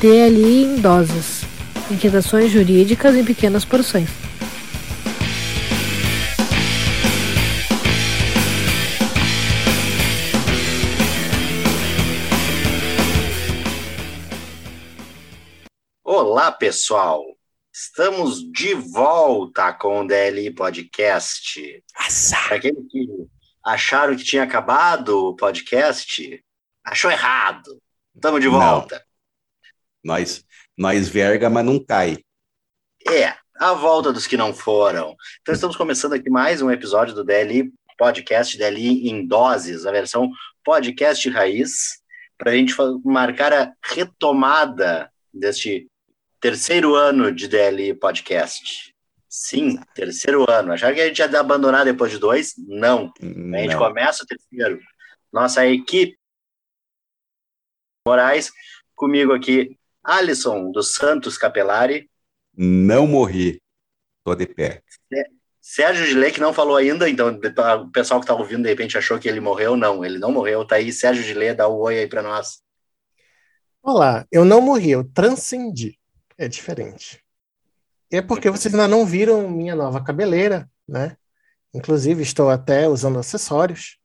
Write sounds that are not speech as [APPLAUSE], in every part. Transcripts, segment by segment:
DLI em doses. Inquietações jurídicas em pequenas porções. Olá, pessoal! Estamos de volta com o DLI Podcast. Para aqueles que acharam que tinha acabado o podcast, achou errado. Estamos de volta. Nós, nós verga, mas não cai. É, a volta dos que não foram. Então estamos começando aqui mais um episódio do DLI Podcast, DLI em doses, a versão podcast raiz, para a gente marcar a retomada deste terceiro ano de DLI Podcast. Sim, terceiro ano. Acharam que a gente ia abandonar depois de dois? Não. Não. A gente começa o terceiro. Nossa equipe Moraes, comigo aqui, Alisson dos Santos Capelari. Não morri, tô de pé. Sérgio Gilê, que não falou ainda, então o pessoal que está ouvindo de repente achou que ele morreu. Não, ele não morreu, tá aí. Sérgio Gilê, dá o um oi aí para nós. Olá, eu não morri, eu transcendi é diferente. É porque vocês ainda não viram minha nova cabeleira, né? Inclusive, estou até usando acessórios.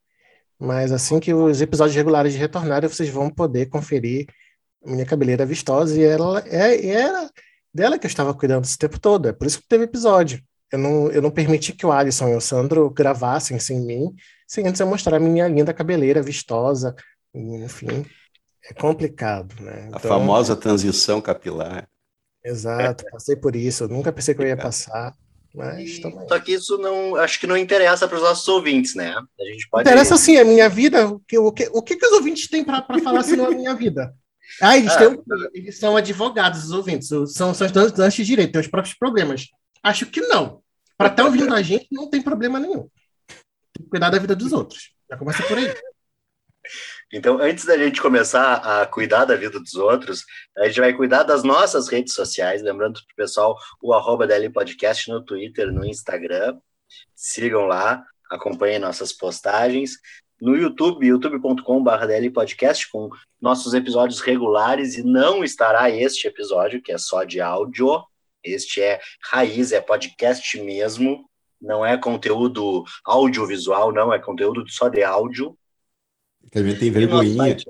Mas assim que os episódios regulares retornarem, vocês vão poder conferir minha cabeleira vistosa. E ela é, era dela que eu estava cuidando esse tempo todo. É por isso que teve episódio. Eu não, eu não permiti que o Alisson e o Sandro gravassem sem mim, sem antes eu mostrar a minha linda cabeleira vistosa. Enfim, é complicado, né? Então, a famosa transição capilar. Exato, passei por isso. Eu nunca pensei que eu ia passar. Mas Só que isso não, acho que não interessa para os nossos ouvintes, né? A gente pode. Interessa sim, a minha vida. O que, o que, o que, que os ouvintes têm para falar se não a minha vida? Ah, eles, ah, têm, eles são advogados, os ouvintes, são, são estudantes de direito, têm os próprios problemas. Acho que não. Para estar ouvindo a gente, não tem problema nenhum. Tem que cuidar da vida dos outros. Já começa por aí. Então, antes da gente começar a cuidar da vida dos outros, a gente vai cuidar das nossas redes sociais. Lembrando para o pessoal o arroba DL Podcast no Twitter, no Instagram. Sigam lá, acompanhem nossas postagens. No YouTube, youtube.com.br Podcast, com nossos episódios regulares, e não estará este episódio, que é só de áudio. Este é raiz, é podcast mesmo, não é conteúdo audiovisual, não, é conteúdo só de áudio. Gente tem vergonhinha. Site,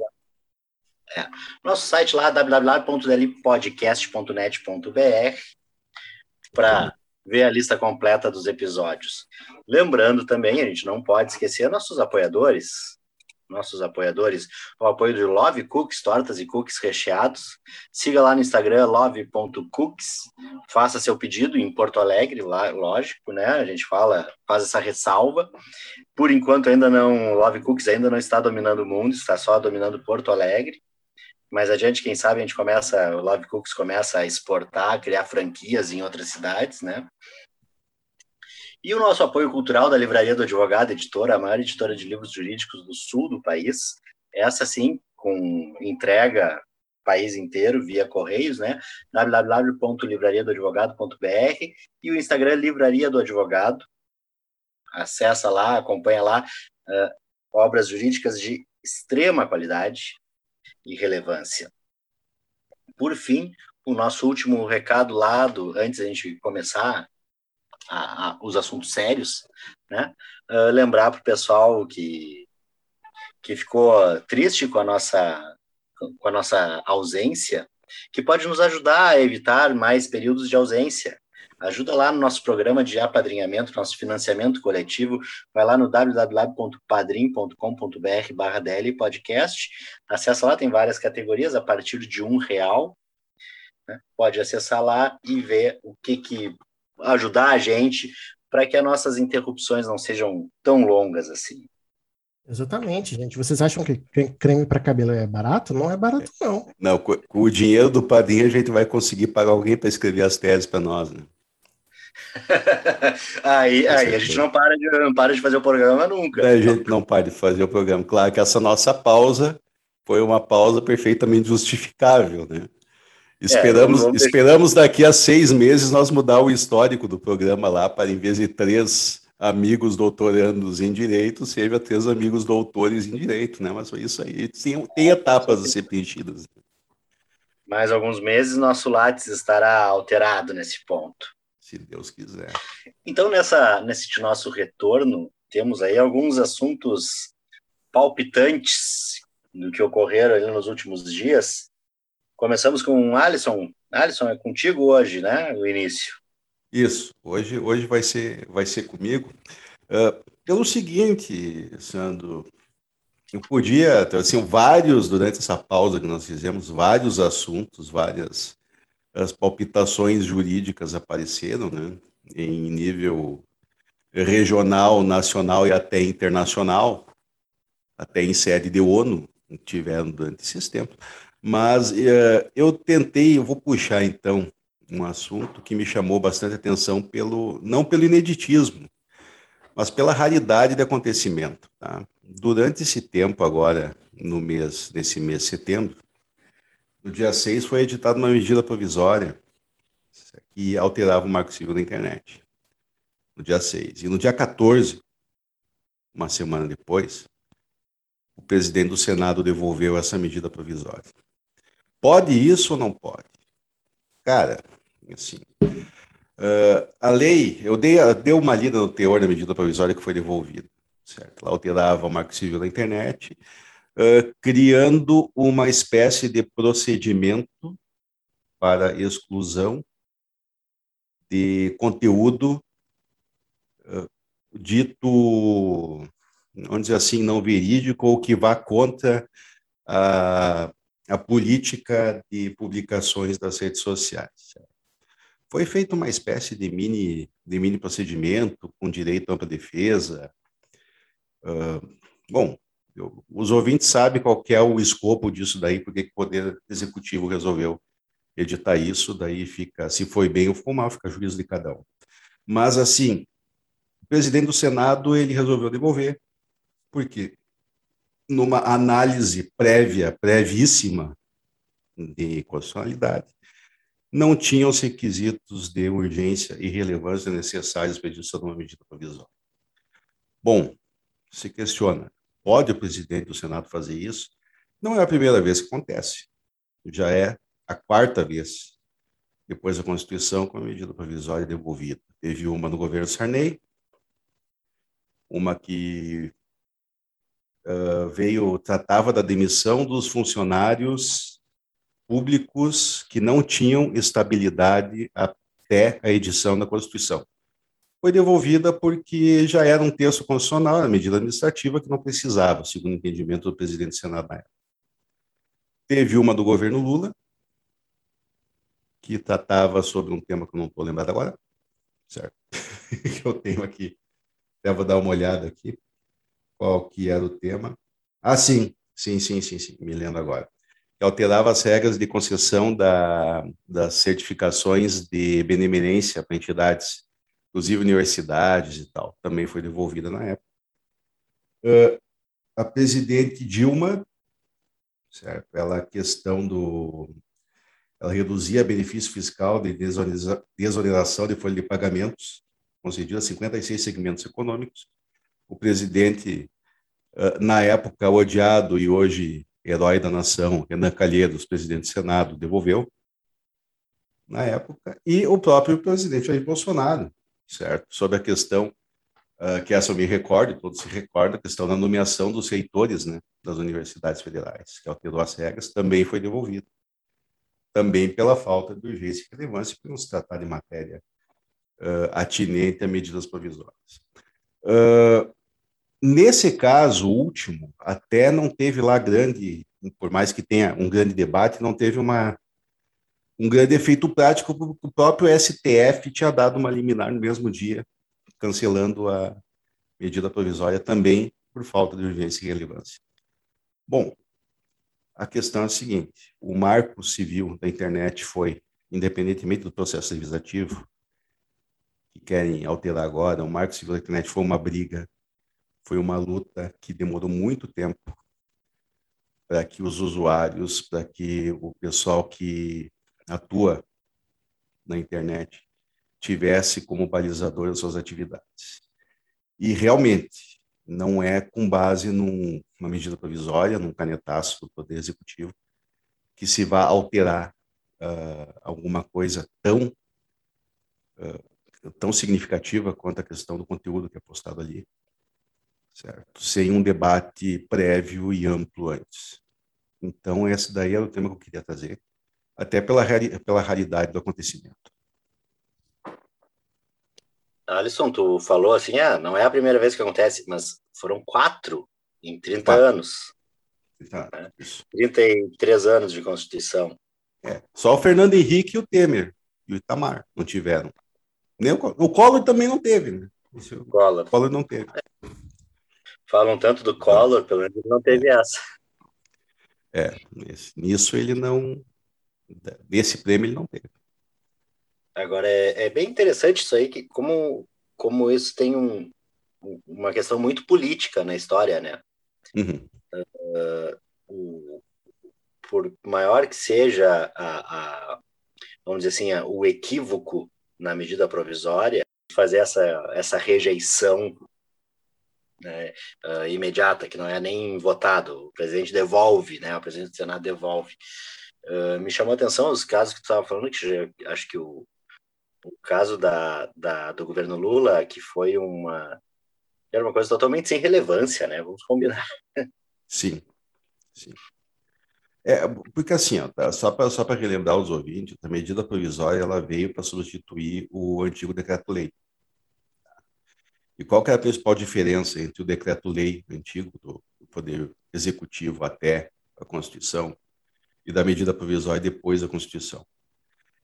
é, nosso site lá, www.dlpodcast.net.br, para ver a lista completa dos episódios. Lembrando também, a gente não pode esquecer nossos apoiadores, nossos apoiadores, o apoio de Love Cookies, tortas e cookies recheados. Siga lá no Instagram, love.cookies. Faça seu pedido em Porto Alegre, lá, lógico, né? A gente fala, faz essa ressalva. Por enquanto, ainda não, Love Cookies ainda não está dominando o mundo, está só dominando Porto Alegre. Mais adiante, quem sabe, a gente começa, o Love Cookies começa a exportar, criar franquias em outras cidades, né? E o nosso apoio cultural da Livraria do Advogado, editora, a maior editora de livros jurídicos do sul do país, essa sim, com entrega país inteiro via correios, né? www.livrariadoadvogado.br e o Instagram Livraria do Advogado. Acessa lá, acompanha lá uh, obras jurídicas de extrema qualidade e relevância. Por fim, o nosso último recado lá do antes da gente começar a, a, os assuntos sérios, né? Uh, lembrar para o pessoal que, que ficou triste com a nossa com a nossa ausência, que pode nos ajudar a evitar mais períodos de ausência. Ajuda lá no nosso programa de apadrinhamento, nosso financiamento coletivo. Vai lá no www.padrim.com.br barra DL Podcast. Acessa lá, tem várias categorias a partir de um real. Né? Pode acessar lá e ver o que, que ajudar a gente para que as nossas interrupções não sejam tão longas assim. Exatamente, gente. Vocês acham que creme para cabelo é barato? Não é barato, não. Não, com, o dinheiro do padrinho a gente vai conseguir pagar alguém para escrever as teses para nós, né? [LAUGHS] aí, aí a gente não para, de, não para de fazer o programa nunca. A gente não para de fazer o programa. Claro que essa nossa pausa foi uma pausa perfeitamente justificável, né? Esperamos, é, esperamos daqui a seis meses nós mudar o histórico do programa lá para, em vez de três amigos doutorandos em direito, seja três amigos doutores em direito, né? Mas foi isso aí. Tem, tem etapas a ser preenchidas. mais alguns meses, nosso Lattes estará alterado nesse ponto. Se Deus quiser. Então, nessa, nesse nosso retorno, temos aí alguns assuntos palpitantes do que ocorreram ali nos últimos dias. Começamos com o Alisson. Alisson, é contigo hoje, né? O início. Isso. Hoje, hoje vai ser, vai ser comigo. Uh, pelo seguinte, Sandro, eu podia, assim, vários, durante essa pausa que nós fizemos, vários assuntos, várias as palpitações jurídicas apareceram, né, em nível regional, nacional e até internacional, até em sede de ONU, tiveram durante esses tempos. Mas uh, eu tentei, eu vou puxar então um assunto que me chamou bastante atenção pelo não pelo ineditismo, mas pela raridade de acontecimento. Tá? Durante esse tempo agora, no mês, nesse mês de setembro, no dia 6 foi editada uma medida provisória que alterava o marco civil da internet. No dia 6. E no dia 14, uma semana depois, o presidente do Senado devolveu essa medida provisória. Pode isso ou não pode? Cara, assim, uh, a lei, eu dei, dei uma lida no teor da medida provisória que foi devolvida, certo? Ela alterava o marco civil da internet, uh, criando uma espécie de procedimento para exclusão de conteúdo uh, dito vamos dizer assim, não verídico ou que vá contra a, a política de publicações das redes sociais. Foi feita uma espécie de mini, de mini procedimento com direito à ampla defesa. Uh, bom, eu, os ouvintes sabem qual é o escopo disso daí, porque o Poder Executivo resolveu editar isso, daí fica, se foi bem ou foi mal, fica juízo de cada um. Mas, assim, o presidente do Senado, ele resolveu devolver, porque numa análise prévia, brevíssima de constitucionalidade, não tinham os requisitos de urgência e relevância necessários para a edição de uma medida provisória. Bom, se questiona, pode o presidente do Senado fazer isso? Não é a primeira vez que acontece, já é a quarta vez depois da Constituição com a medida provisória devolvida. Teve uma no governo Sarney, uma que uh, veio tratava da demissão dos funcionários públicos que não tinham estabilidade até a edição da Constituição. Foi devolvida porque já era um texto constitucional, a medida administrativa que não precisava, segundo o entendimento do presidente do Senado na época. Teve uma do governo Lula, que tratava sobre um tema que eu não estou lembrado agora, certo? que [LAUGHS] eu tenho aqui. Devo dar uma olhada aqui qual que era o tema. Ah, sim, sim, sim, sim, sim, me lembro agora. Que alterava as regras de concessão da, das certificações de benemerência para entidades, inclusive universidades e tal. Também foi devolvida na época. Uh, a presidente Dilma, certo? Ela a questão do ela reduzia benefício fiscal de desoneração de folha de pagamentos concedida a 56 segmentos econômicos o presidente, na época odiado e hoje herói da nação, Renan Calheiros, presidente do Senado, devolveu, na época, e o próprio presidente Jair Bolsonaro, certo? Sobre a questão, que essa eu me recordo, todos se recordam, a questão da nomeação dos reitores né, das universidades federais, que alterou as regras, também foi devolvido. Também pela falta de urgência e relevância, por não se tratar de matéria uh, atinente a medidas provisórias. Uh, nesse caso último, até não teve lá grande, por mais que tenha um grande debate, não teve uma, um grande efeito prático, porque o próprio STF tinha dado uma liminar no mesmo dia, cancelando a medida provisória também por falta de urgência e relevância. Bom, a questão é a seguinte: o marco civil da internet foi, independentemente do processo legislativo, que querem alterar agora, o Marco Civil da Internet foi uma briga, foi uma luta que demorou muito tempo para que os usuários, para que o pessoal que atua na internet tivesse como balizador as suas atividades. E realmente não é com base num, numa medida provisória, num canetaço do Poder Executivo, que se vai alterar uh, alguma coisa tão uh, tão significativa quanto a questão do conteúdo que é postado ali, certo? Sem um debate prévio e amplo antes. Então, esse daí era o tema que eu queria trazer, até pela, pela raridade do acontecimento. Alisson, tu falou assim, ah, não é a primeira vez que acontece, mas foram quatro em 30 quatro. anos. 30, né? 33 anos de Constituição. É, só o Fernando Henrique e o Temer e o Itamar não tiveram. Nem o, o Collor também não teve, né? o Collor. O Collor não teve. Falam tanto do Collor, pelo menos não teve essa. É, nisso ele não. Nesse prêmio ele não teve. Agora, é, é bem interessante isso aí, que como, como isso tem um, uma questão muito política na história, né? Uhum. Uh, o, por maior que seja a, a vamos dizer assim, a, o equívoco na medida provisória, fazer essa, essa rejeição né, uh, imediata, que não é nem votado, o presidente devolve, né, o presidente do Senado devolve. Uh, me chamou a atenção os casos que tu estava falando, que já, acho que o, o caso da, da, do governo Lula, que foi uma era uma coisa totalmente sem relevância, né? Vamos combinar. Sim, sim. É, porque assim, ó, tá, só para só relembrar os ouvintes, a medida provisória ela veio para substituir o antigo decreto-lei. E qual que é a principal diferença entre o decreto-lei antigo, do Poder Executivo até a Constituição, e da medida provisória depois da Constituição?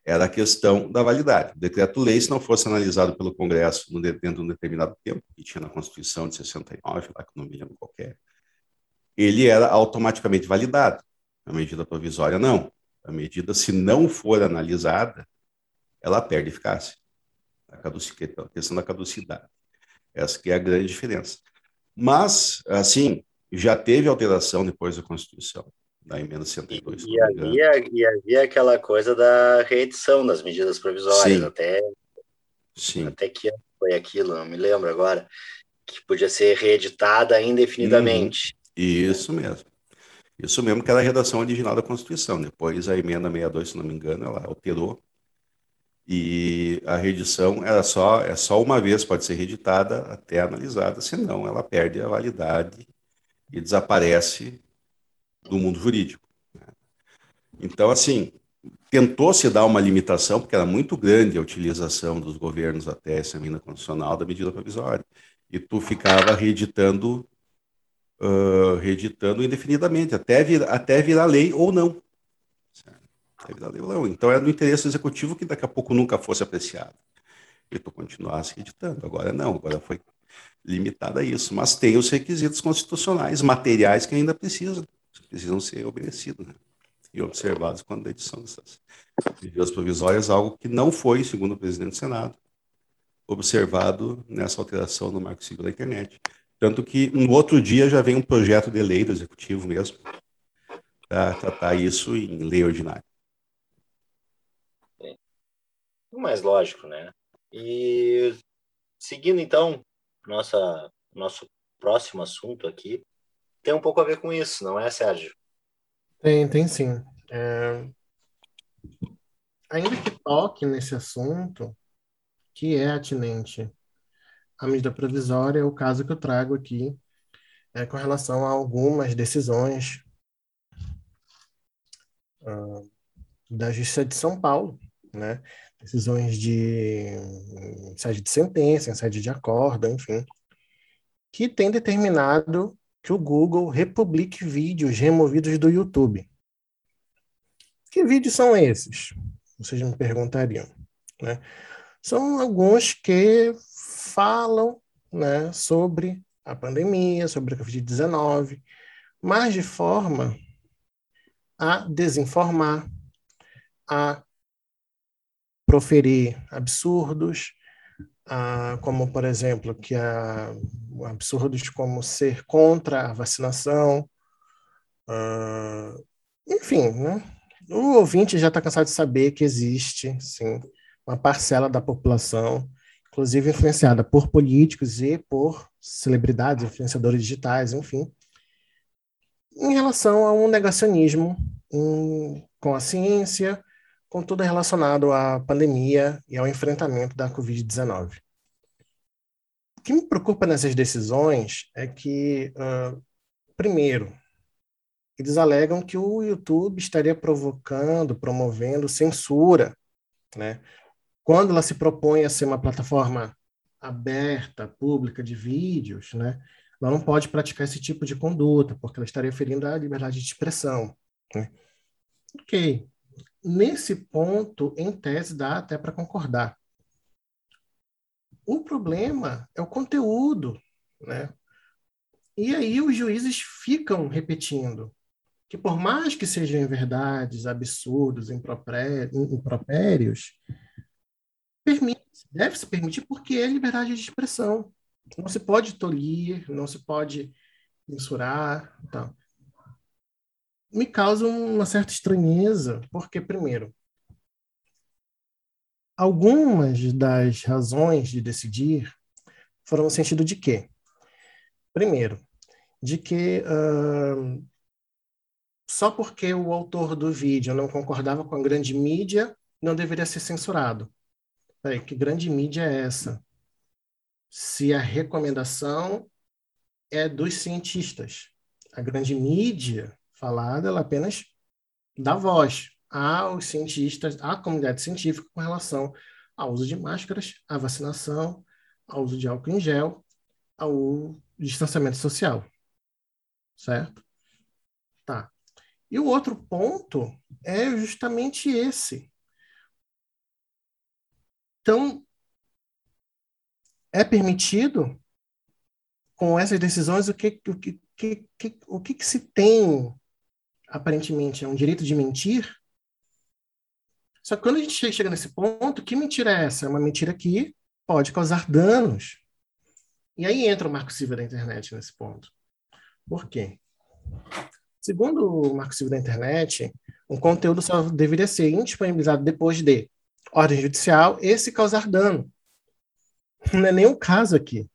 Era a questão da validade. O decreto-lei, se não fosse analisado pelo Congresso dentro de um determinado tempo, que tinha na Constituição de 69, lá que não me lembro qualquer, ele era automaticamente validado. A medida provisória, não. A medida, se não for analisada, ela perde eficácia. A, a questão da caducidade. Essa que é a grande diferença. Mas, assim, já teve alteração depois da Constituição, da emenda 102. E, e, havia, e havia aquela coisa da reedição das medidas provisórias, Sim. até Sim. até que foi aquilo, não me lembro agora, que podia ser reeditada indefinidamente. Uhum. Isso mesmo. Isso mesmo que era a redação original da Constituição. Depois a emenda 62, se não me engano, ela alterou e a reedição era só é só uma vez pode ser reeditada até analisada, senão ela perde a validade e desaparece do mundo jurídico. Né? Então, assim, tentou-se dar uma limitação, porque era muito grande a utilização dos governos até essa emenda constitucional da medida provisória, e tu ficava reeditando uh, reeditando indefinidamente, até, vir, até virar lei ou não. Até virar lei ou não. Então é do interesse do executivo que daqui a pouco nunca fosse apreciado. E tu continuasse reeditando. Agora não, agora foi limitada a isso. Mas tem os requisitos constitucionais, materiais que ainda precisam, precisam ser obedecidos né? e observados quando a edição dessas medidas provisórias, algo que não foi, segundo o presidente do Senado, observado nessa alteração no Marco Civil da Internet. Tanto que no outro dia já vem um projeto de lei do executivo mesmo para tratar isso em lei ordinária. O mais lógico, né? E seguindo então nossa nosso próximo assunto aqui, tem um pouco a ver com isso, não é, Sérgio? Tem, tem sim. É... Ainda que toque nesse assunto, que é atinente a medida provisória o caso que eu trago aqui é, com relação a algumas decisões uh, da Justiça de São Paulo, né? decisões de em sede de sentença, em sede de acordo, enfim, que tem determinado que o Google republique vídeos removidos do YouTube. Que vídeos são esses? Vocês me perguntariam. Né? São alguns que falam né, sobre a pandemia, sobre a Covid-19, mas de forma a desinformar, a proferir absurdos, a, como, por exemplo, que a, absurdos como ser contra a vacinação, a, enfim, né? o ouvinte já está cansado de saber que existe, sim, uma parcela da população inclusive influenciada por políticos e por celebridades, influenciadores digitais, enfim, em relação a um negacionismo com a ciência, com tudo relacionado à pandemia e ao enfrentamento da Covid-19. O que me preocupa nessas decisões é que, uh, primeiro, eles alegam que o YouTube estaria provocando, promovendo censura, né? Quando ela se propõe a ser uma plataforma aberta, pública de vídeos, né? Ela não pode praticar esse tipo de conduta, porque ela estaria ferindo a liberdade de expressão. Né? Ok. Nesse ponto, em tese, dá até para concordar. O problema é o conteúdo, né? E aí os juízes ficam repetindo que por mais que sejam verdades, absurdos, impropérios, deve se permitir porque é liberdade de expressão. Não se pode tolir, não se pode censurar, tal. Me causa uma certa estranheza, porque primeiro, algumas das razões de decidir foram no sentido de quê? Primeiro, de que uh, só porque o autor do vídeo não concordava com a grande mídia, não deveria ser censurado. Peraí, que grande mídia é essa? Se a recomendação é dos cientistas. A grande mídia falada, ela apenas dá voz aos cientistas, à comunidade científica com relação ao uso de máscaras, à vacinação, ao uso de álcool em gel, ao distanciamento social. Certo? Tá. E o outro ponto é justamente esse. Então, é permitido, com essas decisões, o que, o que, que, o que, que se tem, aparentemente, é um direito de mentir, só que quando a gente chega nesse ponto, que mentira é essa? É uma mentira que pode causar danos. E aí entra o marco civil da internet nesse ponto. Por quê? Segundo o marco civil da internet, um conteúdo só deveria ser indisponibilizado depois de ordem judicial e se causar dano. Não é nenhum caso aqui.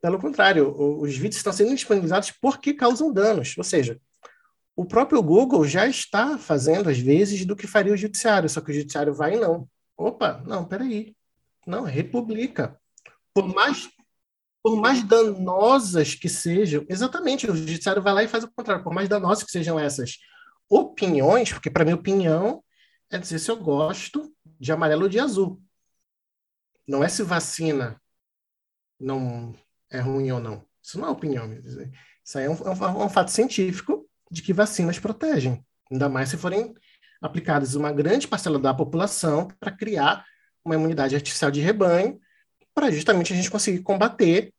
Pelo contrário, os vídeos estão sendo disponibilizados porque causam danos. Ou seja, o próprio Google já está fazendo, às vezes, do que faria o judiciário, só que o judiciário vai e não. Opa, não, peraí. Não, republica. Por mais, por mais danosas que sejam, exatamente, o judiciário vai lá e faz o contrário. Por mais danosas que sejam essas opiniões, porque para mim opinião é dizer se eu gosto de amarelo ou de azul. Não é se vacina não é ruim ou não. Isso não é opinião. Isso aí é um, é um, é um fato científico de que vacinas protegem, ainda mais se forem aplicadas uma grande parcela da população para criar uma imunidade artificial de rebanho, para justamente a gente conseguir combater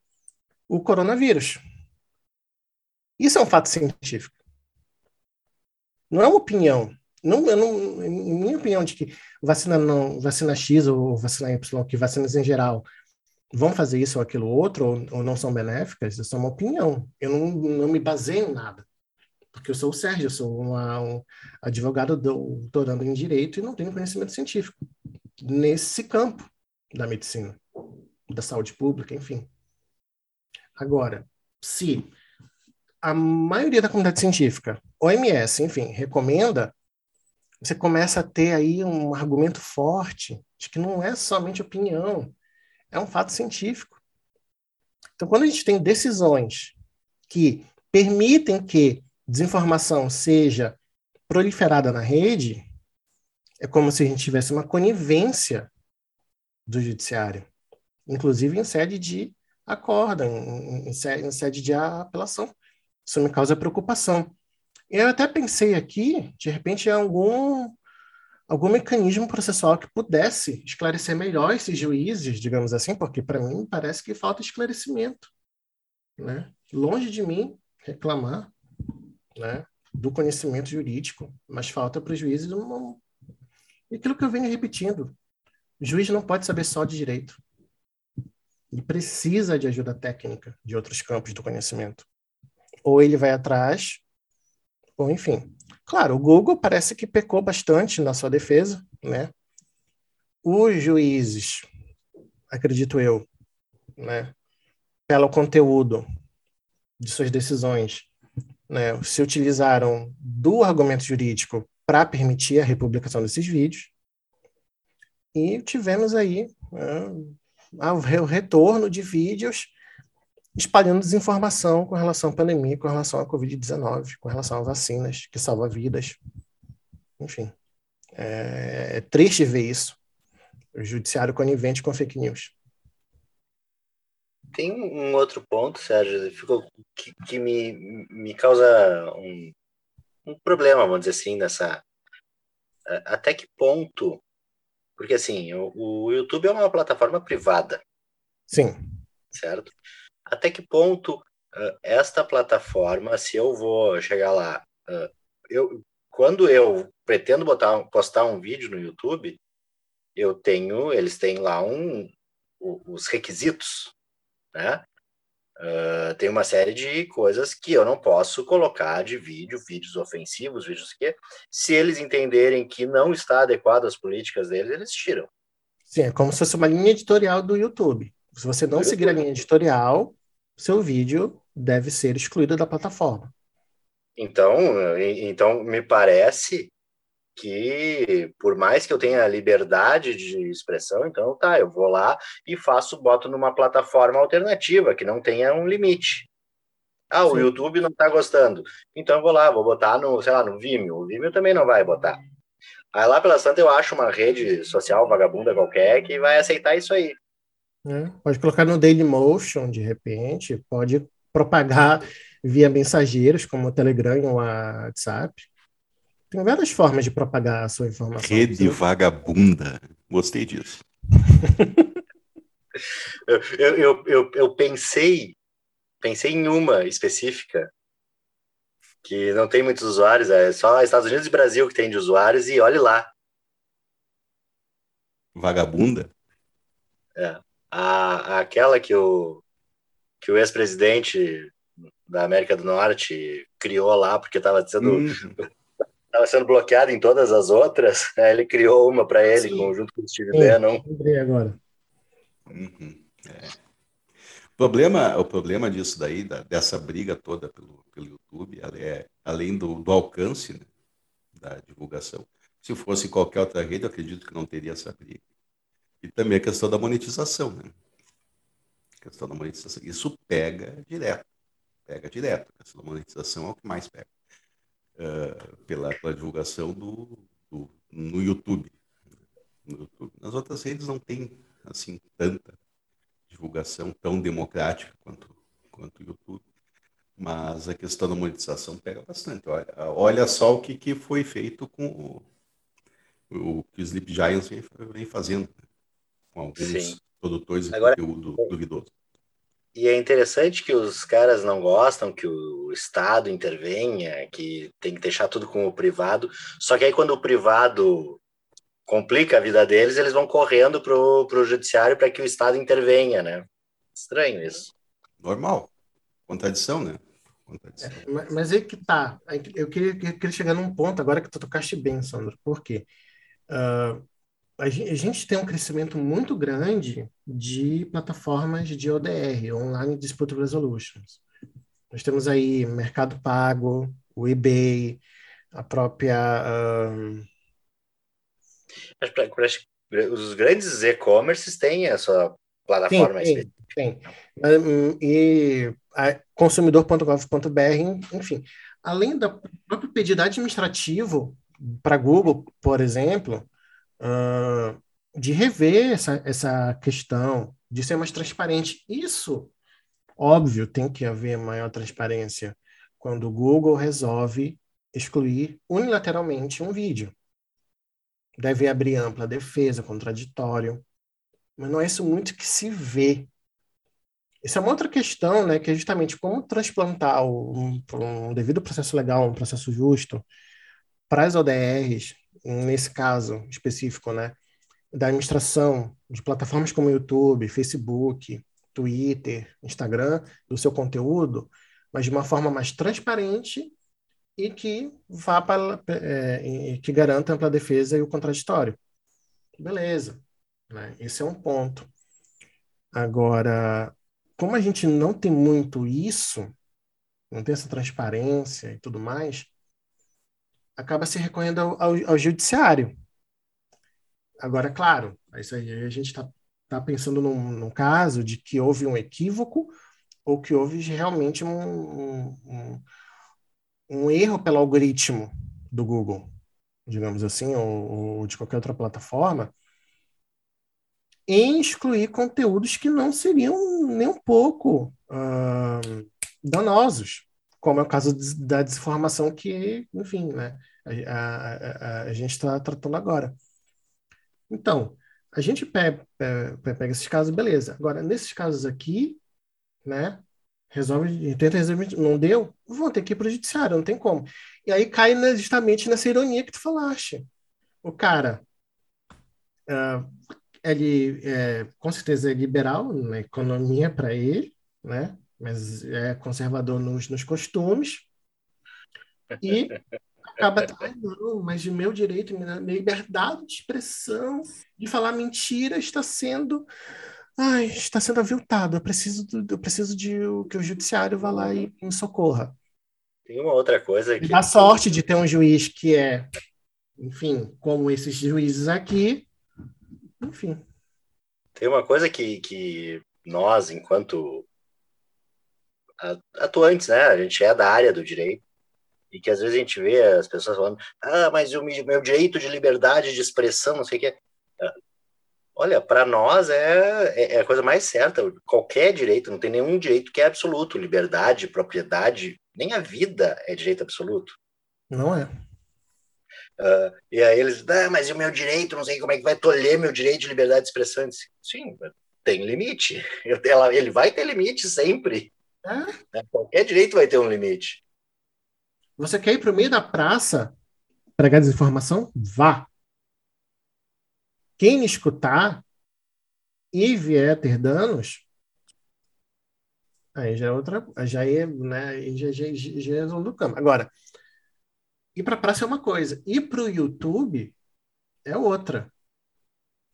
o coronavírus. Isso é um fato científico. Não é uma opinião. Não, não, minha opinião, de que vacina não, vacina X ou vacina Y, que vacinas em geral vão fazer isso ou aquilo outro, ou, ou não são benéficas, isso é uma opinião. Eu não, não me baseio em nada porque eu sou o Sérgio, eu sou uma, um advogado doutorando em direito e não tenho conhecimento científico nesse campo da medicina, da saúde pública, enfim. Agora, se a maioria da comunidade científica, OMS, enfim, recomenda, você começa a ter aí um argumento forte de que não é somente opinião, é um fato científico. Então, quando a gente tem decisões que permitem que desinformação seja proliferada na rede, é como se a gente tivesse uma conivência do judiciário, inclusive em sede de acordo, em, em sede de apelação. Isso me causa preocupação. Eu até pensei aqui, de repente, em algum, algum mecanismo processual que pudesse esclarecer melhor esses juízes, digamos assim, porque para mim parece que falta esclarecimento. Né? Longe de mim reclamar né, do conhecimento jurídico, mas falta para os juízes uma... Aquilo que eu venho repetindo, o juiz não pode saber só de direito. Ele precisa de ajuda técnica de outros campos do conhecimento. Ou ele vai atrás, ou enfim. Claro, o Google parece que pecou bastante na sua defesa, né? Os juízes, acredito eu, né, pelo conteúdo de suas decisões, né, se utilizaram do argumento jurídico para permitir a republicação desses vídeos, E tivemos aí uh, o retorno de vídeos espalhando desinformação com relação à pandemia, com relação à Covid-19, com relação a vacinas que salvam vidas. Enfim, é, é triste ver isso. O judiciário conivente com fake news. Tem um outro ponto, Sérgio, que, que me, me causa um, um problema, vamos dizer assim, nessa. Até que ponto porque, assim, o, o YouTube é uma plataforma privada. Sim. Certo? Até que ponto uh, esta plataforma, se eu vou chegar lá, uh, eu, quando eu pretendo botar, postar um vídeo no YouTube, eu tenho, eles têm lá um, os requisitos, né? Uh, tem uma série de coisas que eu não posso colocar de vídeo, vídeos ofensivos, vídeos que, se eles entenderem que não está adequado às políticas deles, eles tiram. Sim, é como se fosse uma linha editorial do YouTube. Se você não do seguir YouTube. a linha editorial, seu vídeo deve ser excluído da plataforma. Então, então me parece que por mais que eu tenha liberdade de expressão, então tá, eu vou lá e faço, boto numa plataforma alternativa que não tenha um limite. Ah, o Sim. YouTube não tá gostando. Então eu vou lá, vou botar no, sei lá, no Vimeo. O Vimeo também não vai botar. Aí lá pela Santa eu acho uma rede social vagabunda qualquer que vai aceitar isso aí. É, pode colocar no Dailymotion, de repente, pode propagar via mensageiros, como o Telegram ou o WhatsApp. Tem várias formas de propagar a sua informação. Rede vagabunda. Gostei disso. [LAUGHS] eu, eu, eu, eu, pensei, pensei em uma específica que não tem muitos usuários, é só Estados Unidos e Brasil que tem de usuários, e olhe lá. Vagabunda? É. A, aquela que o, que o ex-presidente da América do Norte criou lá, porque estava sendo hum estava sendo bloqueado em todas as outras, [LAUGHS] né? ele criou uma para ele, Sim. junto com o Steve Bannon. Lembrei agora. Uhum. É. O, problema, o problema disso daí, da, dessa briga toda pelo, pelo YouTube, é, além do, do alcance né, da divulgação, se fosse qualquer outra rede, eu acredito que não teria essa briga. E também a questão da monetização, né? A questão da monetização. Isso pega direto. Pega direto. A questão da monetização é o que mais pega uh, pela, pela, divulgação do, do, no, YouTube. no YouTube. Nas outras redes não tem assim tanta divulgação tão democrática quanto quanto o YouTube, mas a questão da monetização pega bastante. Olha, olha só o que, que foi feito com o, o que o Sleep Giants vem, vem fazendo né? com alguns Sim. produtores de Agora, conteúdo duvidoso. E é interessante que os caras não gostam que o Estado intervenha, que tem que deixar tudo com o privado. Só que aí, quando o privado complica a vida deles, eles vão correndo para o judiciário para que o Estado intervenha, né? Estranho isso. Normal. Contradição, né? Contradição. É, mas aí que tá. Eu queria, eu queria chegar num ponto agora que tu tocaste bem, Sandro. Por quê? Uh, a gente tem um crescimento muito grande de plataformas de ODR, Online Dispute Resolutions. Nós temos aí Mercado Pago, o eBay, a própria. Um... Os grandes e-commerces têm a sua plataforma. Tem, tem, tem. E consumidor.gov.br, enfim. Além do próprio pedido administrativo para Google, por exemplo, uh, de rever essa, essa questão, de ser mais transparente. Isso, óbvio, tem que haver maior transparência quando o Google resolve excluir unilateralmente um vídeo. Deve abrir ampla defesa, contraditório, mas não é isso muito que se vê. Essa é uma outra questão, né, que é justamente como transplantar um, um devido processo legal, um processo justo, para as ODRs, nesse caso específico, né, da administração de plataformas como YouTube, Facebook, Twitter, Instagram, do seu conteúdo, mas de uma forma mais transparente e que vá para é, que garanta a ampla defesa e o contraditório. Beleza, né? Esse é um ponto. Agora, como a gente não tem muito isso, não tem essa transparência e tudo mais, acaba se recorrendo ao, ao, ao judiciário. agora, claro, isso aí a gente está tá pensando num, num, caso de que houve um equívoco ou que houve realmente um, um, um erro pelo algoritmo do Google, digamos assim, ou, ou de qualquer outra plataforma, em excluir conteúdos que não seriam nem um pouco uh, danosos, como é o caso da desinformação que, enfim, né, a, a, a, a gente está tratando agora. Então, a gente pega, pega, esses casos, beleza. Agora, nesses casos aqui, né, resolve, tenta resolver, não deu, vão ter que ir para o judiciário, não tem como. E aí cai justamente nessa ironia que tu falaste. O cara, uh, ele é, com certeza é liberal na economia para ele, né? Mas é conservador nos, nos costumes, e acaba, [LAUGHS] ah, não, mas o meu direito, minha liberdade de expressão, de falar mentira está sendo, ai, está sendo aviltado. Eu preciso, do, eu preciso de que o judiciário vá lá e me socorra. Tem uma outra coisa que. Dá sorte de ter um juiz que é, enfim, como esses juízes aqui, enfim. Tem uma coisa que, que nós, enquanto atuantes, né? A gente é da área do direito e que às vezes a gente vê as pessoas falando, ah, mas o meu direito de liberdade de expressão, não sei o que. Ah, olha, para nós é, é, é, a coisa mais certa. Qualquer direito, não tem nenhum direito que é absoluto. Liberdade, propriedade, nem a vida é direito absoluto. Não é. Uh, e aí eles, ah, mas o meu direito, não sei como é que vai tolher meu direito de liberdade de expressão. Disse, Sim, tem limite. [LAUGHS] Ele vai ter limite sempre. É? Qualquer direito vai ter um limite. Você quer ir para o meio da praça pregar desinformação? Vá. Quem escutar e vier ter danos, aí já é outra, já é, né, já, já, já é do campo. Agora, ir para a praça é uma coisa, ir para o YouTube é outra.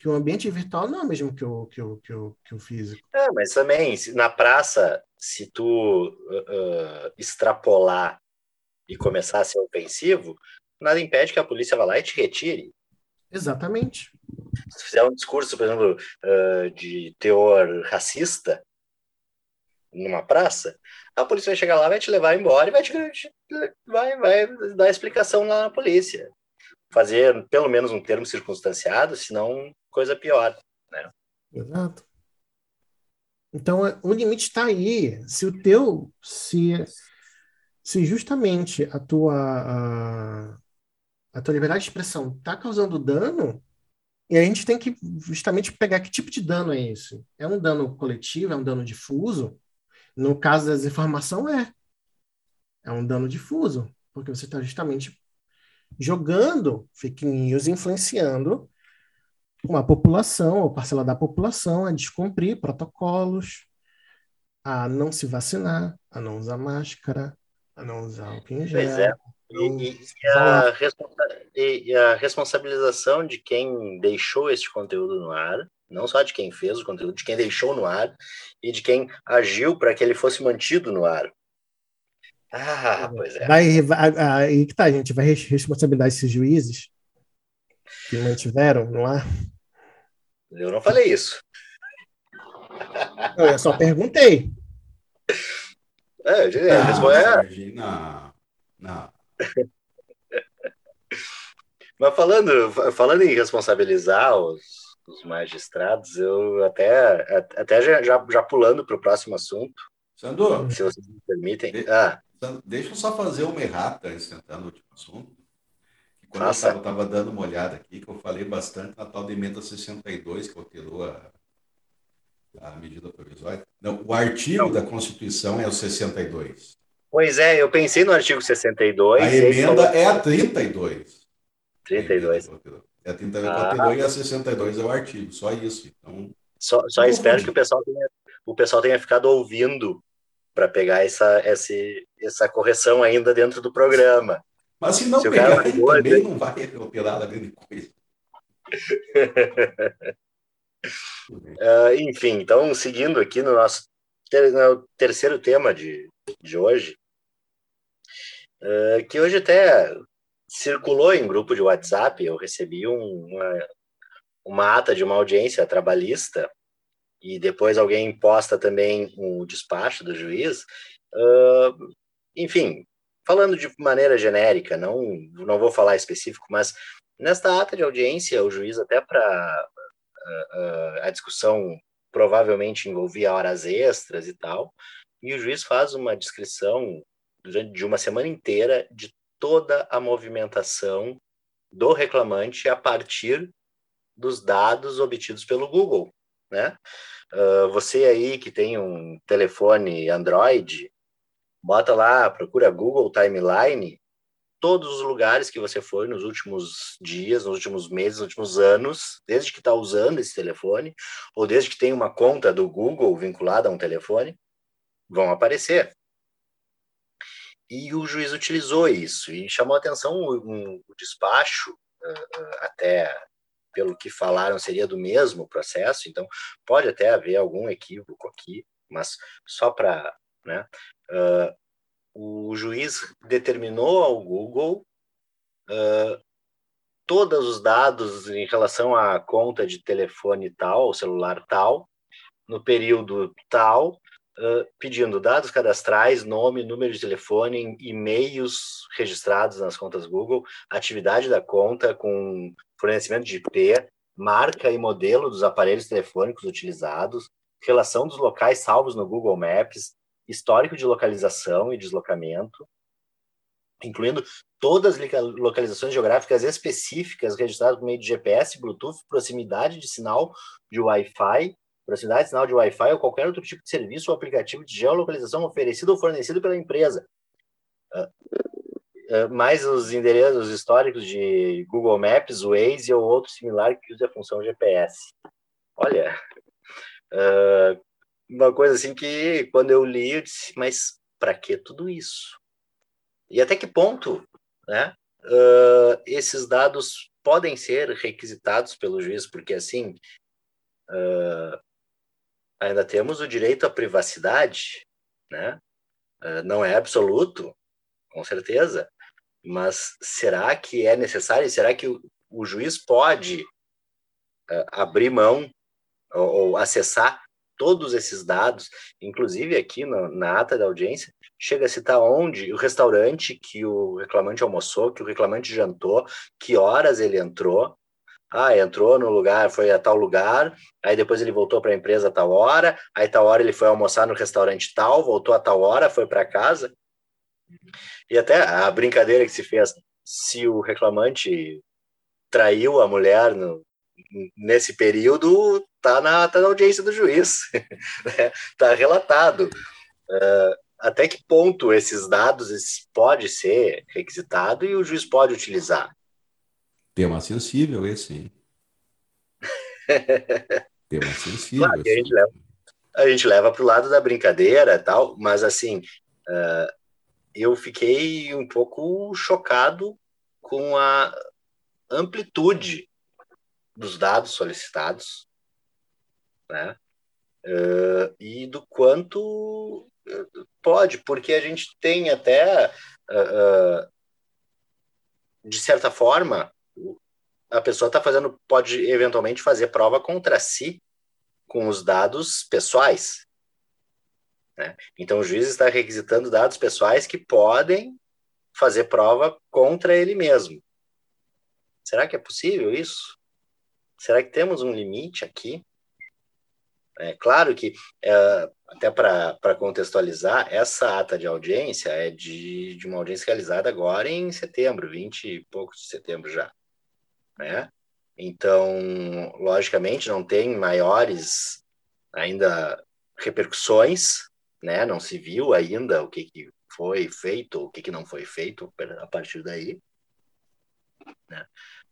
Que o ambiente virtual não é o mesmo que o, que o, que o, que o físico. É, mas também, na praça, se tu uh, extrapolar e começar a ser ofensivo, nada impede que a polícia vá lá e te retire. Exatamente. Se fizer um discurso, por exemplo, uh, de teor racista numa praça, a polícia vai chegar lá, vai te levar embora e vai, te, vai, vai dar explicação lá na polícia. Fazer pelo menos um termo circunstanciado, senão coisa pior. Né? Exato. Então, é, o limite está aí. Se o teu, se, se justamente a tua, a, a tua liberdade de expressão está causando dano, e a gente tem que justamente pegar que tipo de dano é esse. É um dano coletivo, é um dano difuso? No caso da desinformação, é. É um dano difuso, porque você está justamente jogando fake news, influenciando uma população, ou parcela da população, a descumprir protocolos, a não se vacinar, a não usar máscara, a não usar álcool em gel. Pois é. E, e, a e, a responsabilização de quem deixou este conteúdo no ar, não só de quem fez o conteúdo, de quem deixou no ar e de quem agiu para que ele fosse mantido no ar. Ah, pois é. Vai, aí que tá, gente, vai responsabilizar esses juízes que mantiveram no ar? Eu não falei isso. Eu só perguntei. É, ah, é... Não, não. [LAUGHS] Mas falando, falando em responsabilizar os, os magistrados, eu até, até já, já pulando para o próximo assunto. Sandro, se vocês me permitem. De, ah. Deixa eu só fazer uma errata antes de entrar no último assunto. Quando Nossa. eu estava dando uma olhada aqui, que eu falei bastante na tal de emenda 62, que alterou a, a medida provisória. Não, o artigo da Constituição é o 62. Pois é, eu pensei no artigo 62. A emenda falou... é a 32. 32. É a 32 ah. e a 62 é o artigo, só isso. Então, só, só espero que o pessoal tenha, o pessoal tenha ficado ouvindo para pegar essa, essa, essa correção ainda dentro do programa. Mas se não se pegar, também não vai operar a grande coisa. uh, [LAUGHS] enfim, então, seguindo aqui no nosso ter, no terceiro tema de, de hoje, uh, que hoje até circulou em grupo de WhatsApp, eu recebi um, uma, uma ata de uma audiência trabalhista e depois alguém posta também o despacho do juiz, uh, enfim, falando de maneira genérica, não, não vou falar específico, mas nesta ata de audiência, o juiz, até para uh, uh, a discussão provavelmente envolvia horas extras e tal, e o juiz faz uma descrição durante de uma semana inteira de toda a movimentação do reclamante a partir dos dados obtidos pelo Google, né? Uh, você aí que tem um telefone Android, bota lá, procura Google Timeline, todos os lugares que você foi nos últimos dias, nos últimos meses, nos últimos anos, desde que está usando esse telefone, ou desde que tem uma conta do Google vinculada a um telefone, vão aparecer. E o juiz utilizou isso e chamou atenção o, um, despacho, uh, uh, até pelo que falaram, seria do mesmo processo, então pode até haver algum equívoco aqui, mas só para. Né, uh, o juiz determinou ao Google uh, todos os dados em relação à conta de telefone tal, celular tal, no período tal, uh, pedindo dados cadastrais, nome, número de telefone, e-mails registrados nas contas Google, atividade da conta com fornecimento de IP, marca e modelo dos aparelhos telefônicos utilizados, relação dos locais salvos no Google Maps, histórico de localização e deslocamento, incluindo todas as localizações geográficas específicas registradas por meio de GPS, Bluetooth, proximidade de sinal de Wi-Fi, proximidade de sinal de Wi-Fi ou qualquer outro tipo de serviço ou aplicativo de geolocalização oferecido ou fornecido pela empresa. Uh, uh, mais os endereços históricos de Google Maps, Waze ou outro similar que use a função GPS. Olha, uh, uma coisa assim que quando eu li eu disse, mas para que tudo isso? E até que ponto, né? esses dados podem ser requisitados pelo juiz, porque assim, Uh, ainda temos o direito à privacidade, né? Uh, não é absoluto, com certeza, mas será que é necessário? Será que o, o juiz pode uh, abrir mão ou, ou, acessar todos esses dados, inclusive aqui no, na ata da audiência, chega a citar onde o restaurante que o reclamante almoçou, que o reclamante jantou, que horas ele entrou, ah, entrou no lugar, foi a tal lugar, aí depois ele voltou para a empresa a tal hora, aí tal hora ele foi almoçar no restaurante tal, voltou a tal hora, foi para casa. E até a brincadeira que se fez, se o reclamante traiu a mulher no, nesse período, tá na, tá na audiência do juiz, [LAUGHS] né? tá relatado. Uh, até que ponto esses dados esses, pode ser requisitado e o juiz pode utilizar? Tema sensível esse, hein? [LAUGHS] Tema sensível. Claro, a gente leva, a gente leva para o lado da brincadeira tal, mas assim, uh, eu fiquei um pouco chocado com a amplitude dos dados solicitados, né? Uh, e do quanto pode, porque a gente tem até, uh, de certa forma, a pessoa está fazendo, pode eventualmente fazer prova contra si com os dados pessoais. Né? Então, o juiz está requisitando dados pessoais que podem fazer prova contra ele mesmo. Será que é possível isso? Será que temos um limite aqui? É claro que, é, até para contextualizar, essa ata de audiência é de, de uma audiência realizada agora em setembro, 20 e poucos de setembro já né? Então, logicamente, não tem maiores ainda repercussões, né? Não se viu ainda o que, que foi feito, o que, que não foi feito a partir daí. Né?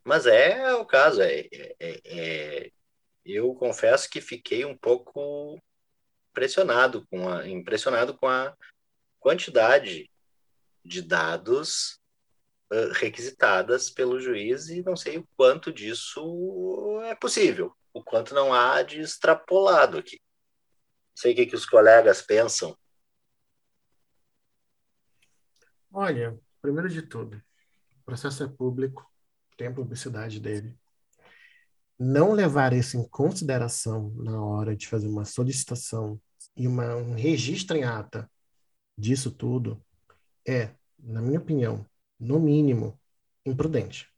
Mas é o caso, é, é, é, é eu confesso que fiquei um pouco impressionado com a, impressionado com a quantidade de dados requisitadas pelo juiz e não sei o quanto disso é possível, o quanto não há de extrapolado aqui. Não sei o que, que os colegas pensam. Olha, primeiro de tudo, o processo é público, tem a publicidade dele. Não levar isso em consideração na hora de fazer uma solicitação e uma, um registro em ata disso tudo é, na minha opinião, no mínimo, imprudente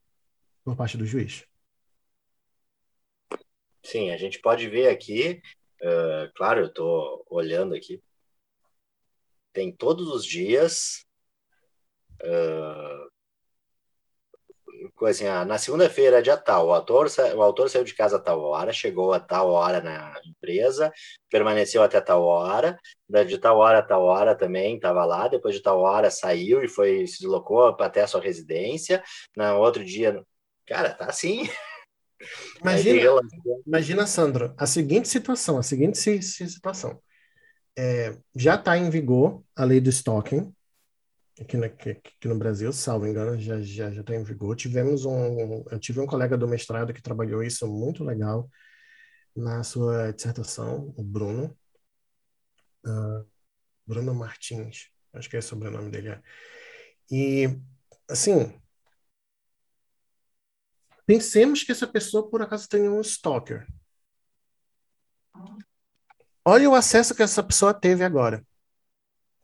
por parte do juiz. Sim, a gente pode ver aqui, uh, claro, eu estou olhando aqui, tem todos os dias uh, assim, ah, na segunda-feira, dia tal, o autor, o autor saiu de casa a tal hora, chegou a tal hora na empresa, permaneceu até tal hora, de tal hora a tal hora também estava lá, depois de tal hora saiu e foi se deslocou até a sua residência, no outro dia, cara, tá assim. [LAUGHS] Imagina, imagina, Sandro, a seguinte situação, a seguinte situação. É, já está em vigor a lei do stalking, aqui, no, aqui, no Brasil, salvo engano, já já já está em vigor. Tivemos um, eu tive um colega do mestrado que trabalhou isso muito legal na sua dissertação, o Bruno, uh, Bruno Martins, acho que é o sobrenome dele. É. E assim, pensemos que essa pessoa por acaso tenha um stalker. Olha o acesso que essa pessoa teve agora,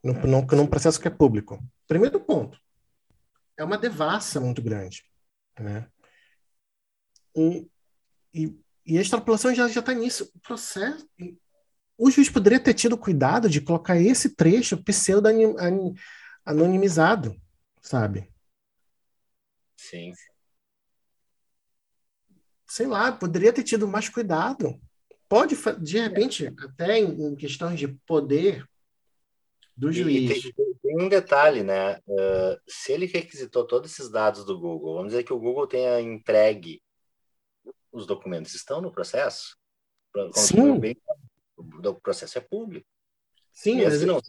num processo que é público. Primeiro ponto, é uma devassa muito grande. Né? E, e, e a extrapolação já está nisso. O processo. O juiz poderia ter tido cuidado de colocar esse trecho pseudo-anonimizado, sabe? Sim. Sei lá, poderia ter tido mais cuidado. Pode, de repente, até em questões de poder, do juiz. Tem, tem, um detalhe, né? Uh, se ele requisitou todos esses dados do Google, vamos dizer que o Google tenha entregue os documentos, estão no processo? Sim. Bem, o processo é público. Sim, mas, não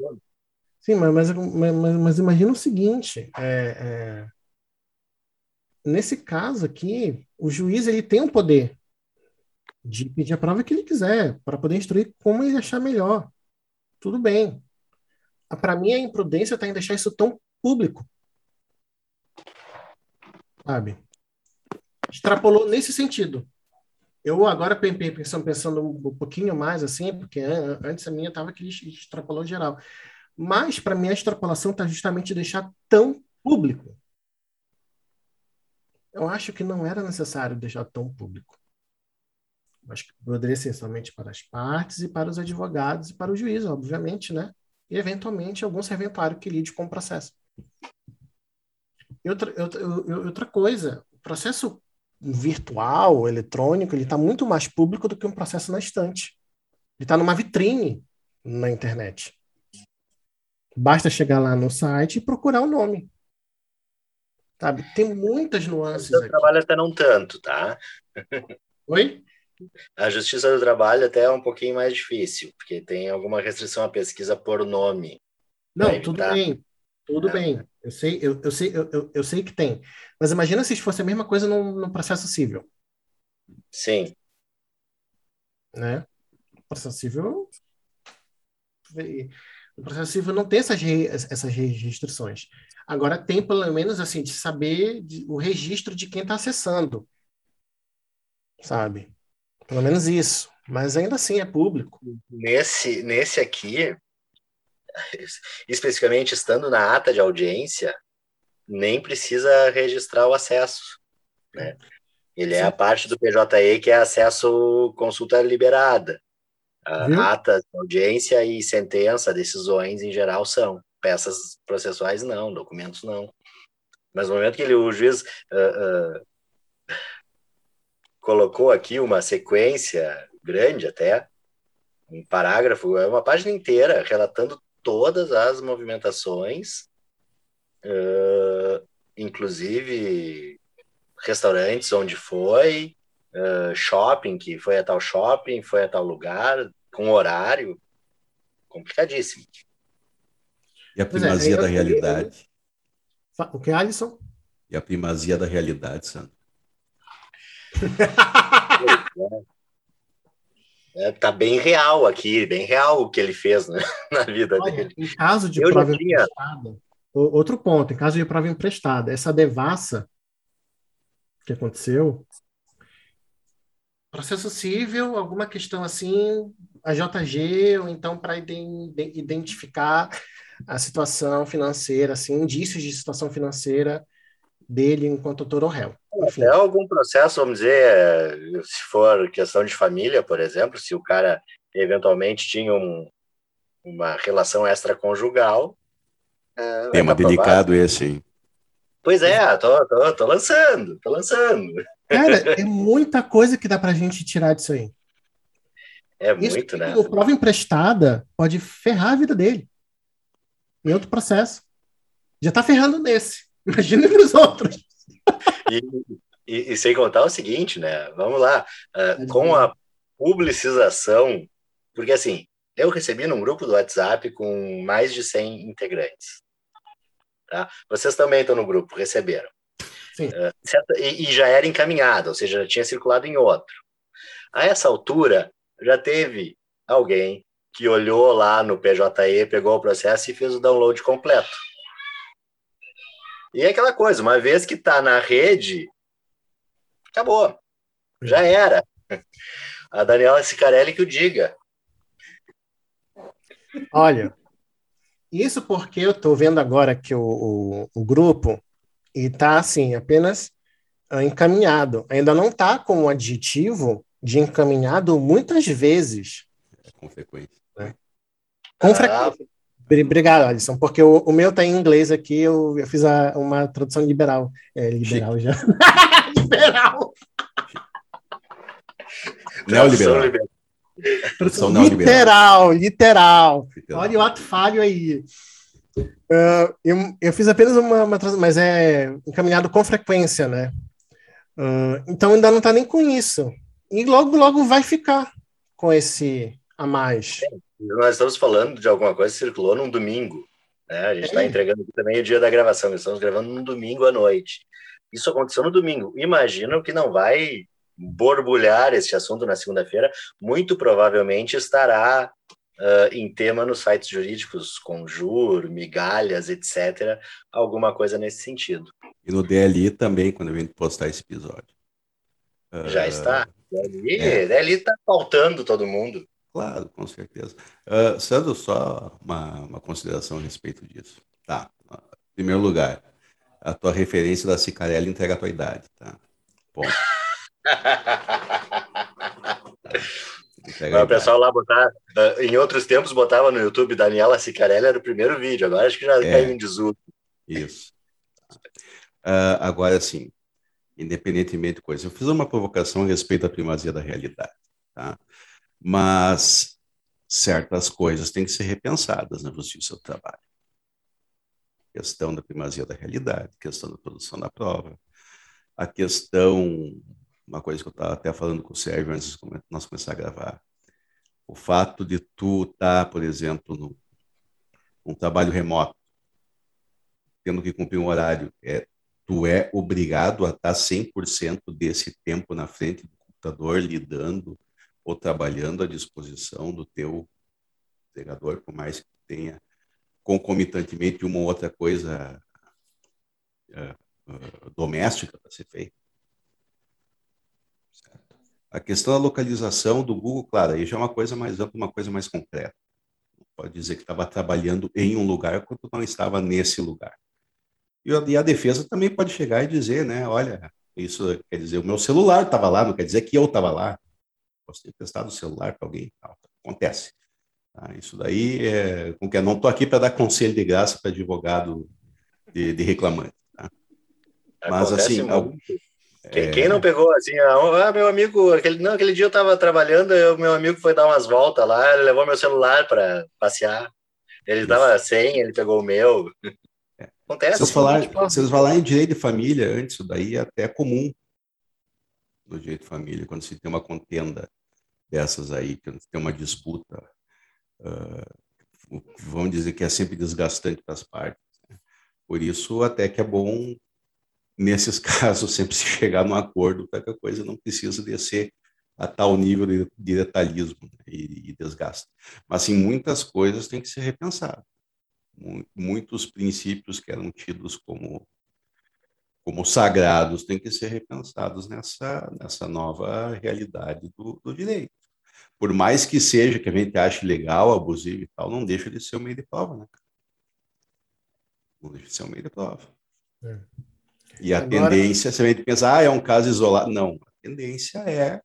sim mas, mas, mas, mas, imagina o seguinte: é, é, nesse caso aqui, o juiz ele tem o poder de pedir a prova que ele quiser, para poder instruir como ele achar melhor. Tudo bem para mim, a imprudência está em deixar isso tão público. Sabe? Extrapolou nesse sentido. Eu agora pensando, pensando um pouquinho mais assim, porque antes a minha estava que extrapolou geral. Mas, para mim, a extrapolação está justamente deixar tão público. Eu acho que não era necessário deixar tão público. Acho que poderia ser somente para as partes e para os advogados e para o juiz, obviamente, né? E, eventualmente, algum serventuário que lide com o processo. E outra, outra coisa, o processo virtual, eletrônico, ele está muito mais público do que um processo na estante. Ele está numa vitrine na internet. Basta chegar lá no site e procurar o nome. Sabe? Tem muitas nuances. O trabalho até não tanto, tá? Oi? A Justiça do Trabalho até é um pouquinho mais difícil, porque tem alguma restrição à pesquisa por nome. Não, tudo bem. Tudo é. bem. Eu sei, eu, eu sei, eu, eu, sei que tem. Mas imagina se fosse a mesma coisa num, num processo civil. Sim. Né? O processo civil. O processo civil não tem essas, essas restrições. Agora tem, pelo menos, assim, de saber de, o registro de quem está acessando. Sabe? Pelo menos isso. Mas ainda assim é público. Nesse, nesse aqui, especificamente estando na ata de audiência, nem precisa registrar o acesso. Né? Ele Sim. é a parte do PJE que é acesso consulta liberada. A ata de audiência e sentença, decisões em geral são. Peças processuais não, documentos não. Mas no momento que ele, o juiz uh, uh, colocou aqui uma sequência grande até, um parágrafo, é uma página inteira relatando todas as movimentações, uh, inclusive restaurantes onde foi, uh, shopping que foi a tal shopping, foi a tal lugar, com horário, complicadíssimo. E a é, primazia é, da realidade. O que, Alisson? E a primazia da realidade, Sandro. [LAUGHS] É, tá bem real aqui, bem real o que ele fez né, [LAUGHS] na vida Olha, dele. Em caso de Eu prova tinha... emprestada, outro ponto, em caso de prova emprestada, essa devassa que aconteceu, processo civil, alguma questão assim, a JG, ou então para identificar a situação financeira, assim, indícios de situação financeira dele enquanto autor ou réu. Enfim. É algum processo, vamos dizer, se for questão de família, por exemplo, se o cara eventualmente tinha um, uma relação extraconjugal. É, Tema delicado esse, hein? Pois é, tô, tô, tô lançando, tô lançando. Cara, é muita coisa que dá pra gente tirar disso aí. É Isso muito, né? A prova emprestada pode ferrar a vida dele. Em outro processo. Já tá ferrando nesse. [LAUGHS] Imagina nos outros. E, e, e, sem contar o seguinte, né? Vamos lá. Uh, com a publicização, porque assim, eu recebi num grupo do WhatsApp com mais de 100 integrantes. Tá? Vocês também estão no grupo, receberam. Uh, e, e, já era encaminhado, ou seja, já tinha circulado em outro. A essa altura, já teve alguém que olhou lá no PJE, pegou o processo e fez o download completo. E é aquela coisa, uma vez que está na rede, acabou. Já era. A Daniela Sicarelli que o diga. Olha, isso porque eu estou vendo agora que o, o, o grupo está assim, apenas uh, encaminhado. Ainda não está com o adjetivo de encaminhado muitas vezes. É, com frequência. Né? Com ah, frequência. Obrigado, Alisson, porque o, o meu está em inglês aqui, eu, eu fiz a, uma tradução liberal. É, liberal Chique. já. [LAUGHS] liberal! Neoliberal. Tradução literal, literal, literal. Olha o ato falho aí. Uh, eu, eu fiz apenas uma, uma tradução, mas é encaminhado com frequência, né? Uh, então ainda não está nem com isso. E logo, logo vai ficar com esse a mais. Nós estamos falando de alguma coisa que circulou num domingo. Né? A gente está é. entregando também o dia da gravação. Estamos gravando num domingo à noite. Isso aconteceu no domingo. Imagino que não vai borbulhar esse assunto na segunda-feira. Muito provavelmente estará uh, em tema nos sites jurídicos, conjur, migalhas, etc. Alguma coisa nesse sentido. E no DLI também, quando eu vim postar esse episódio. Já uh, está. DLI, é. DLI está faltando todo mundo. Claro, com certeza. Uh, Sandro, só uma, uma consideração a respeito disso. Tá. Em primeiro lugar, a tua referência da Cicarelli entrega a tua idade, tá? Ponto. [LAUGHS] o pessoal lá botar, em outros tempos botava no YouTube Daniela Cicarelli, era o primeiro vídeo, agora acho que já é, caiu em desuso. Isso. Uh, agora sim, independentemente de coisa, eu fiz uma provocação a respeito da primazia da realidade, tá? Mas certas coisas têm que ser repensadas na justiça do trabalho. questão da primazia da realidade, questão da produção da prova, a questão, uma coisa que eu estava até falando com o Sérgio antes de nós começar a gravar, o fato de tu estar, tá, por exemplo, no, um trabalho remoto, tendo que cumprir um horário, é, tu é obrigado a estar 100% desse tempo na frente do computador, lidando ou trabalhando à disposição do teu empregador, por mais que tenha concomitantemente uma ou outra coisa uh, uh, doméstica para ser feita. Certo? A questão da localização do Google, claro, aí já é uma coisa mais ampla, uma coisa mais concreta. Pode dizer que estava trabalhando em um lugar quando não estava nesse lugar. E a, e a defesa também pode chegar e dizer, né, olha, isso quer dizer, o meu celular estava lá, não quer dizer que eu estava lá posso ter emprestado o celular para alguém. Acontece. Tá? Isso daí é. Com que não estou aqui para dar conselho de graça para advogado de, de reclamante. Tá? Mas Acontece assim. Muito. Quem, é... quem, não pegou assim, ah, meu amigo, aquele, não, aquele dia eu estava trabalhando, eu, meu amigo foi dar umas voltas lá, ele levou meu celular para passear. Ele estava sem, ele pegou o meu. É. Acontece. Se vocês falarem vocês falar em direito de família antes, isso daí é até comum no direito de família, quando se tem uma contenda dessas aí, que tem uma disputa, uh, dizer que é sempre desgastante para as partes. Né? Por isso, até que é bom, nesses [LAUGHS] casos, sempre se chegar num acordo para que a coisa não precise descer a tal nível de, de detalhismo né? e, e, desgaste. Mas, assim, muitas coisas têm que ser repensadas. Muitos princípios que eram tidos como como sagrados têm que ser repensados nessa, nessa nova realidade do, do direito. Por mais que seja que a gente ache legal, abusivo e tal, não deixa de ser o meio de prova, né? Não deixa de ser o meio de prova. É. E a Agora... tendência, se a gente pensar, ah, é um caso isolado. Não, a tendência é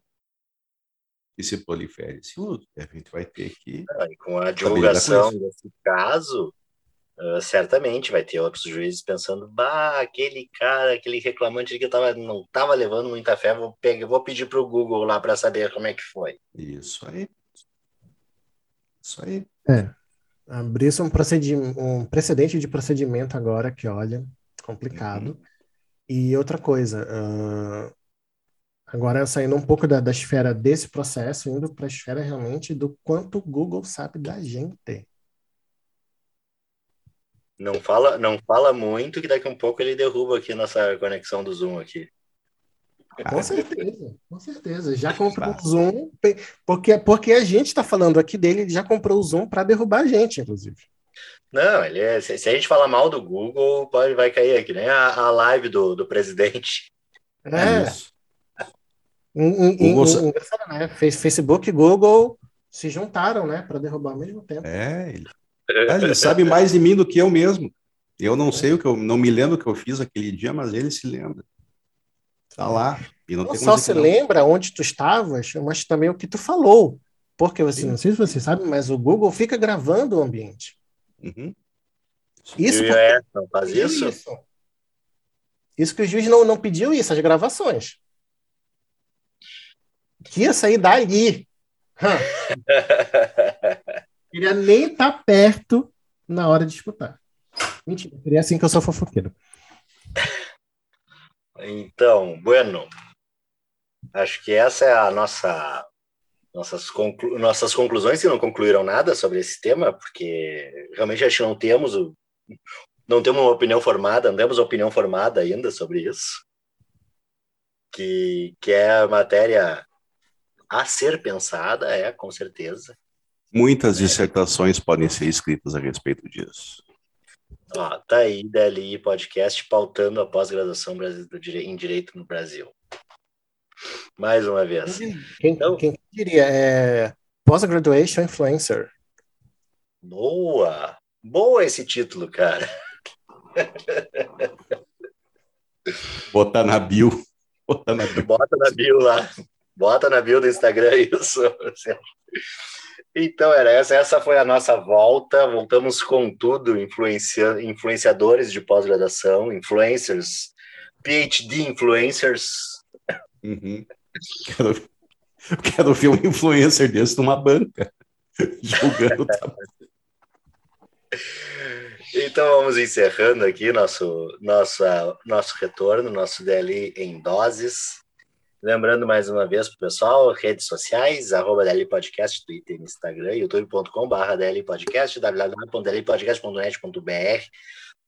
que se prolifere esse uso. A gente vai ter que. Ah, com a divulgação desse caso, uh, certamente vai ter outros juízes pensando, bah, aquele cara, aquele reclamante que tava, não estava levando muita fé, vou, pegar, vou pedir para o Google lá para saber como é que foi. Isso aí. Isso aí. É. Abrir-se um, um precedente de procedimento agora que, olha, complicado. Uhum. E outra coisa, uh, Agora, saindo um pouco da, da esfera desse processo, indo para a esfera realmente do quanto o Google sabe da gente. Não fala, não fala muito, que daqui a um pouco ele derruba aqui nossa conexão do Zoom aqui. Com certeza, com certeza. Já comprou o Zoom, porque, porque a gente está falando aqui dele, ele já comprou o Zoom para derrubar a gente, inclusive. Não, ele é, se, se, a gente falar mal do Google, pode, vai cair aqui, nem a, a live do, do presidente. É. é Google... Engraçado, né? Facebook e Google se juntaram, né, para derrubar ao mesmo tempo. É, ele... ele sabe mais de mim do que eu mesmo. Eu não sei o que eu não me lembro o que eu fiz aquele dia, mas ele se lembra. Tá lá. E não, não só se não. lembra onde tu estavas, mas também o que tu falou. Porque você, Sim. não sei se você sabe, mas o Google fica gravando o ambiente. Uhum. Isso, porque... é, faz isso? isso. Isso que o juiz não, não pediu isso, as gravações que ia sair dali. [LAUGHS] Queria nem estar tá perto na hora de disputar. Mentira, seria assim que eu sou fofoqueiro. Então, bueno, acho que essa é a nossa nossas, conclu nossas conclusões, que não concluíram nada sobre esse tema, porque realmente acho que não temos o, não temos uma opinião formada, não temos opinião formada ainda sobre isso, que, que é a matéria a ser pensada, é, com certeza. Muitas dissertações podem ser escritas a respeito disso. Ó, tá aí, DLI Podcast, pautando a pós-graduação em Direito no Brasil. Mais uma vez. Quem, então, quem diria? É Post-Graduation Influencer. Boa! Boa esse título, cara. [LAUGHS] Botar na bio. Botar na bio. Bota na bio lá. Bota na bio do Instagram isso. Então, era essa. Essa foi a nossa volta. Voltamos com tudo, influencia, influenciadores de pós-graduação, influencers, PhD influencers. Uhum. Quero, quero ver um influencer desse numa banca, [LAUGHS] julgando. Então vamos encerrando aqui nosso, nosso, nosso retorno, nosso DLI em doses. Lembrando mais uma vez para o pessoal, redes sociais, arroba DL Podcast, Twitter, Instagram, youtube.com.br DL Podcast, www.dlpodcast.net.br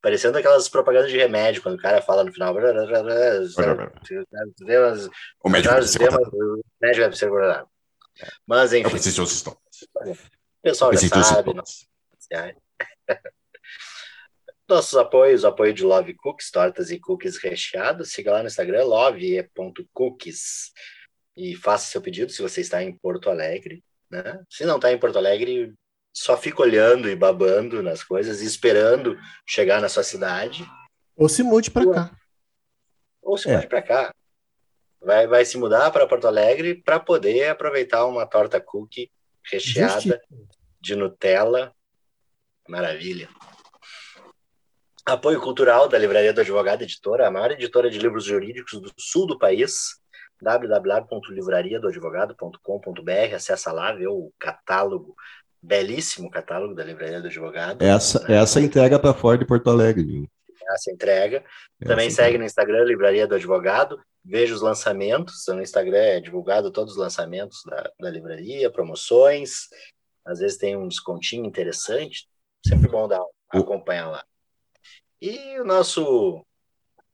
parecendo aquelas propagandas de remédio, quando o cara fala no final. O médico deve ser O médico deve ser Mas, enfim. Eu preciso de O pessoal já sabe. Nossos apoios, apoio de Love Cookies, tortas e cookies recheados. Siga lá no Instagram, love.cookies. E faça seu pedido se você está em Porto Alegre. Né? Se não está em Porto Alegre, só fica olhando e babando nas coisas, esperando chegar na sua cidade. Ou se mude para cá. Ou se é. mude para cá. Vai, vai se mudar para Porto Alegre para poder aproveitar uma torta cookie recheada de Nutella. Maravilha. Apoio cultural da Livraria do Advogado Editora, a maior editora de livros jurídicos do sul do país, www.livrariadoadvogado.com.br. Acessa lá, vê o catálogo, belíssimo catálogo da Livraria do Advogado. Essa, né? essa entrega para fora de Porto Alegre. Viu? Essa entrega. Também essa segue entrega. no Instagram, Livraria do Advogado. Veja os lançamentos. No Instagram é divulgado todos os lançamentos da, da livraria, promoções. Às vezes tem um descontinho interessante. Sempre bom dar, acompanhar lá. E o nosso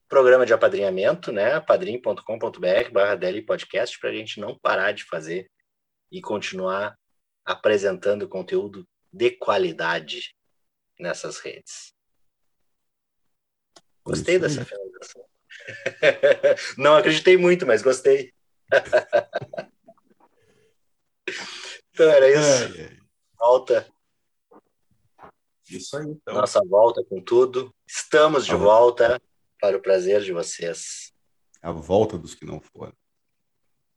programa de apadrinhamento, né? padrim.com.br barra Podcast, para a gente não parar de fazer e continuar apresentando conteúdo de qualidade nessas redes. Gostei dessa finalização. [LAUGHS] Não acreditei muito, mas gostei. [LAUGHS] então era isso. Volta. Isso aí, então. Nossa volta com tudo. Estamos de ah, volta para o prazer de vocês. A volta dos que não foram.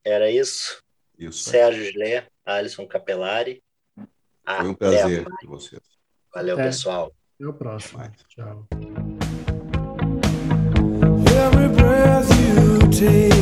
Era isso. Isso. Sérgio Gilé, Alisson Capelari. Foi um prazer de vocês. Valeu, é. pessoal. Até o próximo. Tchau. Every breath you take